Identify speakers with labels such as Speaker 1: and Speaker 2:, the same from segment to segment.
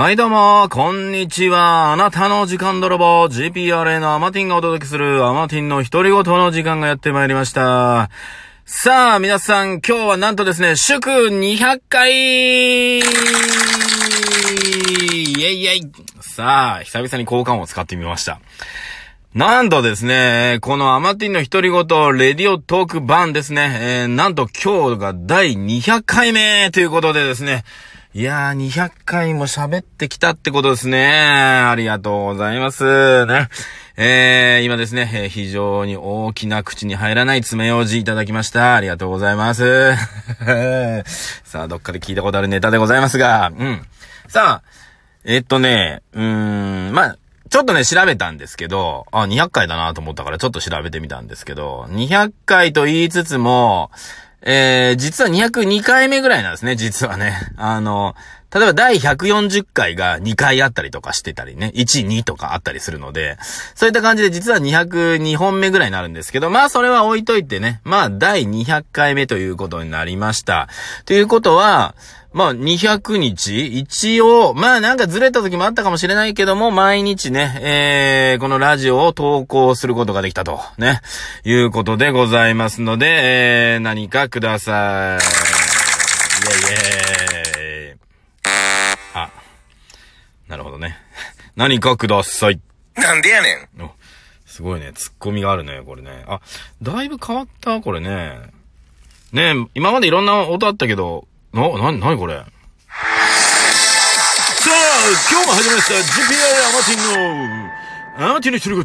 Speaker 1: はい、どうも、こんにちは。あなたの時間泥棒、GPRA のアマティンがお届けするアマティンの独り言の時間がやってまいりました。さあ、皆さん、今日はなんとですね、祝200回イェイイェイさあ、久々に交換を使ってみました。なんとですね、このアマティンの独り言、レディオトーク版ですね、えー、なんと今日が第200回目ということでですね、いやー、200回も喋ってきたってことですね。ありがとうございます。ね。えー、今ですね、えー非常に大きな口に入らない爪楊枝いただきました。ありがとうございます。さあ、どっかで聞いたことあるネタでございますが、うん。さあ、えっとね、うーん、まあ、ちょっとね、調べたんですけど、あ、200回だなと思ったからちょっと調べてみたんですけど、200回と言いつつも、えー、実は202回目ぐらいなんですね、実はね。あの、例えば第140回が2回あったりとかしてたりね、1、2とかあったりするので、そういった感じで実は202本目ぐらいになるんですけど、まあそれは置いといてね、まあ第200回目ということになりました。ということは、まあ、200日一応、まあなんかずれた時もあったかもしれないけども、毎日ね、えー、このラジオを投稿することができたと、ね、いうことでございますので、えー、何かください。イェイイェイ。あ、なるほどね。何かください。
Speaker 2: なんでやねん。
Speaker 1: お、すごいね。ツッコミがあるね、これね。あ、だいぶ変わった、これね。ねえ、今までいろんな音あったけど、な、な、なにこれ？さあ、今日も始まりました GPI アマティンの、アマティンの独り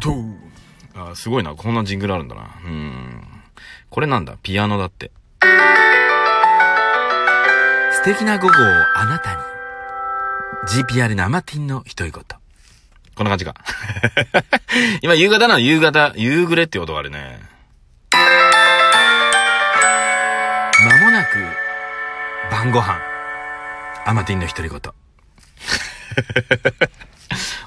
Speaker 1: 言。あ、すごいな。こんなジングルあるんだな。うん。これなんだ？ピアノだって。素敵な午後をあなたに。GPR のアマティンの独り言。こんな感じか。今夕方なの夕方、夕暮れって音があるね。まもなく、晩ご飯。アマティンの独り言。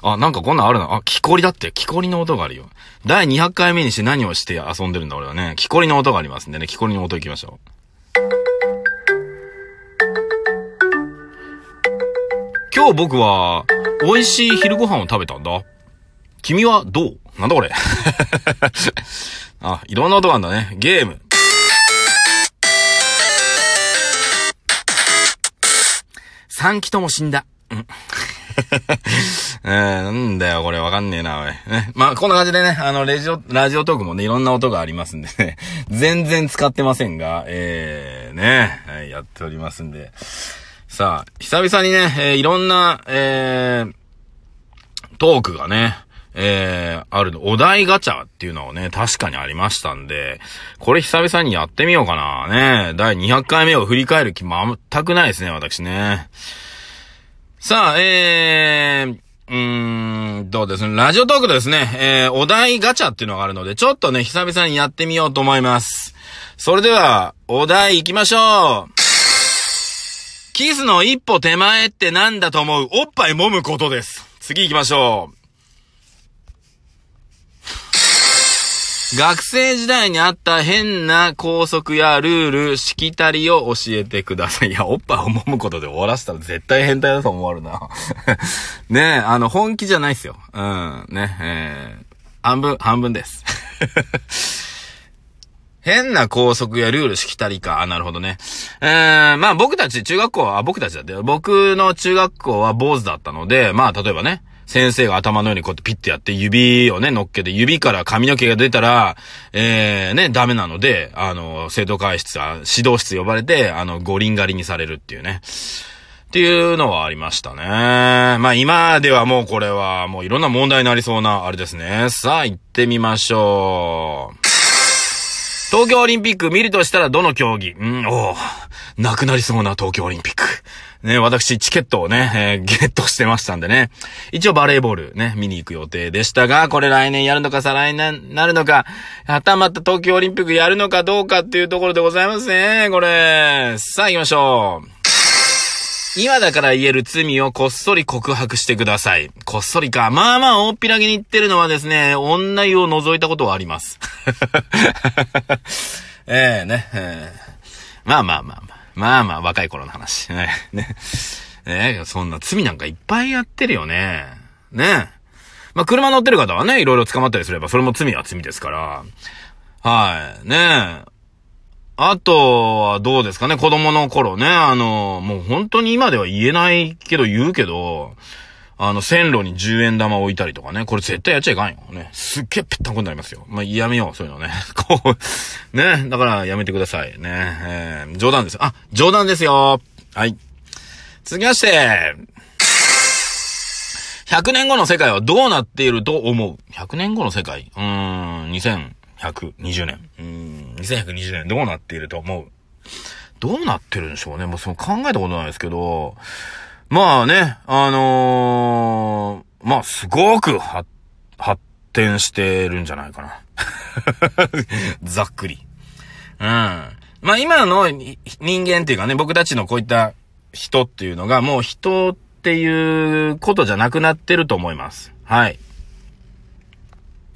Speaker 1: あ、なんかこんなんあるな。あ、木こりだって。木こりの音があるよ。第200回目にして何をして遊んでるんだ俺はね。木こりの音がありますんでね。木こりの音行きましょう。今日僕は、美味しい昼ご飯を食べたんだ。君はどう？なんだこれ？あ、いろんな音があるんだね。ゲーム。三機とも死んだ。うん。なんだよ、これわかんねえな、おい。ね。まあ、こんな感じでね、あの、ラジオ、ラジオトークもね、いろんな音がありますんでね、全然使ってませんが、えー、ね、はい、やっておりますんで。さあ、久々にね、えーいろんな、えー、トークがね、えー、あるの、お題ガチャっていうのをね、確かにありましたんで、これ久々にやってみようかな。ね第200回目を振り返る気も全くないですね、私ね。さあ、えー、うーん、どうです？ね。ラジオトークでですね、えー、お題ガチャっていうのがあるので、ちょっとね、久々にやってみようと思います。それでは、お題行きましょう。キスの一歩手前ってなんだと思う？おっぱい揉むことです。次行きましょう。学生時代にあった変な校則やルール、しきたりを教えてください。いや、おっぱいを揉むことで終わらせたら絶対変態だと思われるな。ねえ、あの、本気じゃないっすよ。うん、ね、えー、半分、半分です。変な校則やルールしきたりか。あ、なるほどね。えー、まあ僕たち中学校は、僕たちだって、僕の中学校は坊主だったので、まあ例えばね、先生が頭のようにこうやってピッてやって指をね、乗っけて指から髪の毛が出たら、えー、ね、ダメなので、あの、生徒会室、あ指導室呼ばれて、あの、五輪狩りにされるっていうね。っていうのはありましたね。まあ今ではもうこれはもういろんな問題になりそうなあれですね。さあ行ってみましょう。東京オリンピック見るとしたらどの競技？うん、おうなくなりそうな東京オリンピック。ね、私、チケットをね、えーゲットしてましたんでね。一応バレーボールね、見に行く予定でしたが、これ来年やるのか再来年なるのか、はたまた東京オリンピックやるのかどうかっていうところでございますね、これ。さあ行きましょう。今だから言える罪をこっそり告白してください。こっそりか。まあまあ、大っぴらげに言ってるのはですね、女湯を覗いたことはあります。ええね、ええまあまあまあまあ。まあまあ、若い頃の話。ね。ねねそんな罪なんかいっぱいやってるよね。ねまあ、車乗ってる方はね、いろいろ捕まったりすれば、それも罪は罪ですから。はい。ねあとはどうですかね、子供の頃ね、あの、もう本当に今では言えないけど言うけど、あの、線路に10円玉置いたりとかね。これ絶対やっちゃいかんよ。ね。すっげえぺったんこになりますよ。まあ、やめよう、そういうのね。こう、ね。だからやめてください。ね。えー、冗談です。あ、冗談ですよ。はい。続きまして、100年後の世界はどうなっていると思う ?100 年後の世界うーん、2120年。うん、2120年どうなっていると思う？どうなってるんでしょうね。もうその考えたことないですけど、まあね、あのー、まあすごく発展してるんじゃないかな。ざっくり。うん。まあ今の人間っていうかね、僕たちのこういった人っていうのがもう人っていうことじゃなくなってると思います。はい。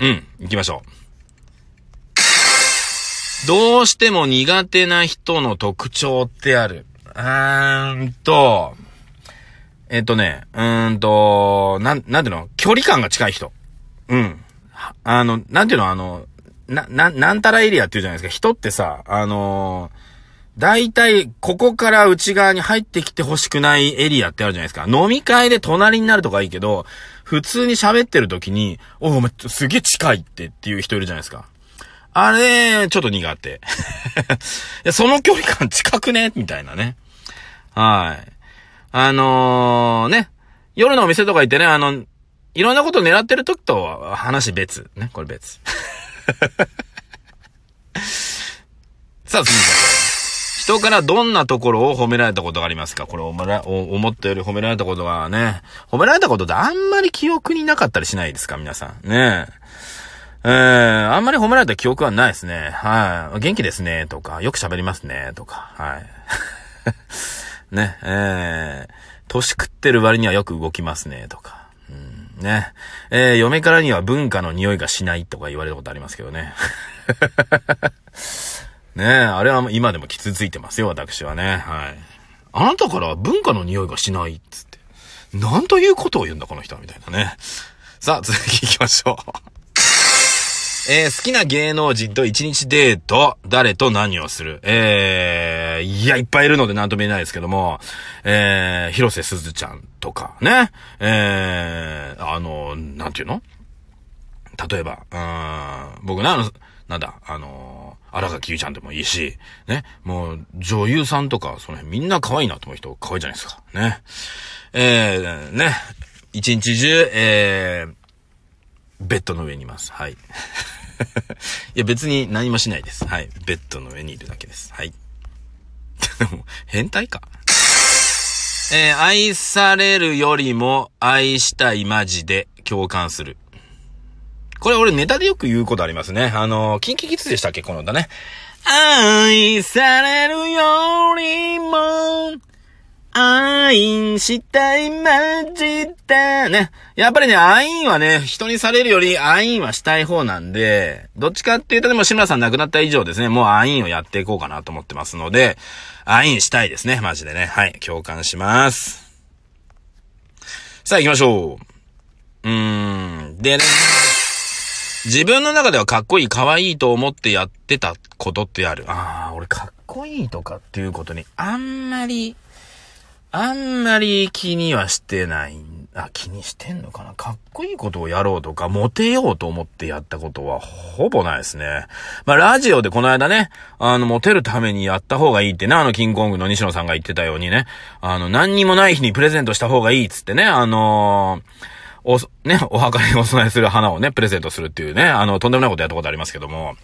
Speaker 1: うん、行きましょう。どうしても苦手な人の特徴ってある。うーんと、えっとね、うーんと、なん、なんていうの？距離感が近い人。うん。あの、なんていうの？あの、な、な、なんたらエリアって言うじゃないですか。人ってさ、あのー、大体、ここから内側に入ってきて欲しくないエリアってあるじゃないですか。飲み会で隣になるとかいいけど、普通に喋ってる時に、おお、すげえ近いってっていう人いるじゃないですか。あれ、ちょっと苦手。その距離感近くね？みたいなね。はい。あのー、ね、夜のお店とか行ってね、あの、いろんなこと狙ってる時と話別。ね、これ別。さあ、次人からどんなところを褒められたことがありますか？これ思ったより褒められたことがね、褒められたことってあんまり記憶になかったりしないですか？皆さん。ねえ。えー、あんまり褒められた記憶はないですね。はい。元気ですね、とか、よく喋りますね、とか、はい。ね、えー、年食ってる割にはよく動きますね、とか。うん、ね。えー、嫁からには文化の匂いがしないとか言われたことありますけどね。ねえあれは今でも傷ついてますよ、私はね。はい。あなたから文化の匂いがしないっつって。なんということを言うんだ、この人は、みたいなね。さあ、続き行きましょう。えー、好きな芸能人と一日デート、誰と何をする？えー、いや、いっぱいいるので何とも言えないですけども、えー、広瀬すずちゃんとか、ね。えー、あの、なんていうの？例えば、うん、僕ね、あの、なんだ、あの、荒垣結衣ちゃんでもいいし、ね、もう、女優さんとか、その辺みんな可愛いなと思う人可愛いじゃないですか。ね。えー、ね、一日中、えー、ベッドの上にいます。はい。いや、別に何もしないです。はい。ベッドの上にいるだけです。はい。変態か。えー、愛されるよりも愛したいマジで共感する。これ俺ネタでよく言うことありますね。あのー、キンキキツでしたっけ？この歌ね。愛されるよりも愛したいマジだね。やっぱりね、愛はね、人にされるより愛はしたい方なんで、どっちかっていうとでも志村さん亡くなった以上ですね、もう愛をやっていこうかなと思ってますので、愛したいですね、マジでね。はい、共感します。さあ行きましょう。うーん、でね。自分の中ではかっこいい、可愛いと思ってやってたことってある。ああ、俺かっこいいとかっていうことにあんまりあんまり気にはしてない。あ、気にしてんのかな？かっこいいことをやろうとか、モテようと思ってやったことはほぼないですね。まあ、ラジオでこの間ね、あの、モテるためにやった方がいいってね、あの、キングコングの西野さんが言ってたようにね、あの、何にもない日にプレゼントした方がいいっつってね、あのー、お、ね、お墓にお供えする花をね、プレゼントするっていうね、あの、とんでもないことやったことありますけども、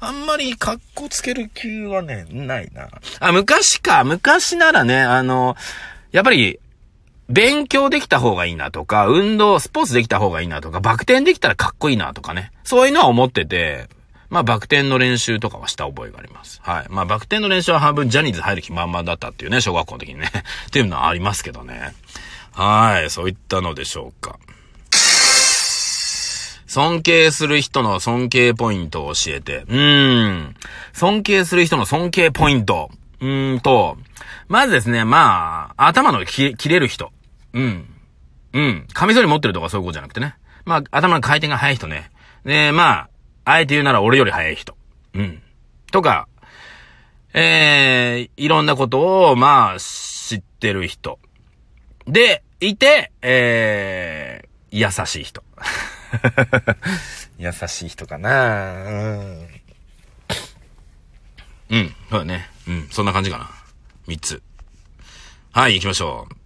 Speaker 1: あんまり格好つける気はね、ないな。あ、昔か。昔ならね、あの、やっぱり、勉強できた方がいいなとか、運動、スポーツできた方がいいなとか、バク転できたらかっこいいなとかね。そういうのは思ってて、まあ、バク転の練習とかはした覚えがあります。はい。まあ、バク転の練習は半分ジャニーズ入る気満々だったっていうね、小学校の時にね。っていうのはありますけどね。はい。そういったのでしょうか。尊敬する人の尊敬ポイントを教えて。うーん。尊敬する人の尊敬ポイント。うーんと、まずですね、まあ、頭の切れる人。うん。うん。カミソリ持ってるとかそういうことじゃなくてね。まあ、頭の回転が速い人ね。で、まあ、あえて言うなら俺より速い人。うん。とか、えー、いろんなことを、まあ、知ってる人。で、いて、えー、優しい人。優しい人かなうん。うん、そうだね。うん、そんな感じかな。三つ。はい、行きましょう。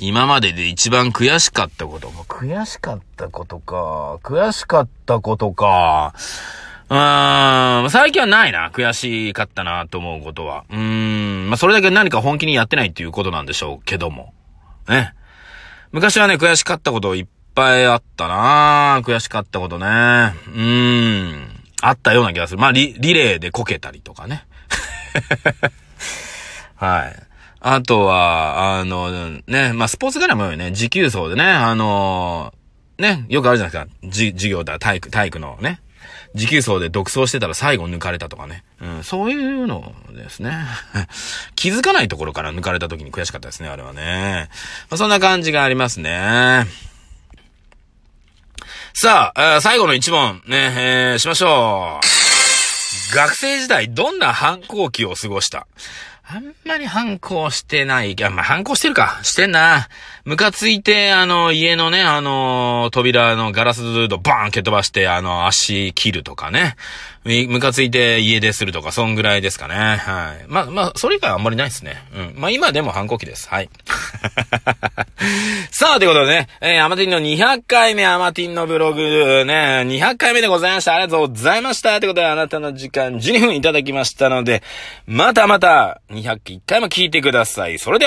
Speaker 1: 今までで一番悔しかったこと。悔しかったことか。悔しかったことか。うーん、最近はないな。悔しかったなと思うことは。うーん、まあ、それだけ何か本気にやってないっていうことなんでしょうけども。ね。昔はね、悔しかったこといっぱいあったな悔しかったことね。うーん。あったような気がする。まあ、リ、リレーでこけたりとかね。はい。あとは、あの、ね、まあ、スポーツ絡みもね、持久走でね、あのね、よくあるじゃないですか。じ、授業だ、体育、体育のね。持久走で独走してたら最後抜かれたとかね。うん、そういうのですね。気づかないところから抜かれた時に悔しかったですね、あれはね。まあ、そんな感じがありますね。さあ、あ最後の一問、ね、えー、しましょう。学生時代、どんな反抗期を過ごした？あんまり反抗してない。いや、まあ、反抗してるか。してんな。ムカついて、あの、家のね、あの、扉のガラスドバーン蹴飛ばして、あの、足切るとかね。ムカついて家出するとか、そんぐらいですかね。はい。まあ、まあ、それ以外はあんまりないですね。うん。まあ、今でも反抗期です。はい。さあ、ということでね、えー、アマティンの200回目、アマティンのブログ、ね、200回目でございました。ありがとうございました。ということで、あなたの時間12分いただきましたので、またまた、201回も聞いてください。それでは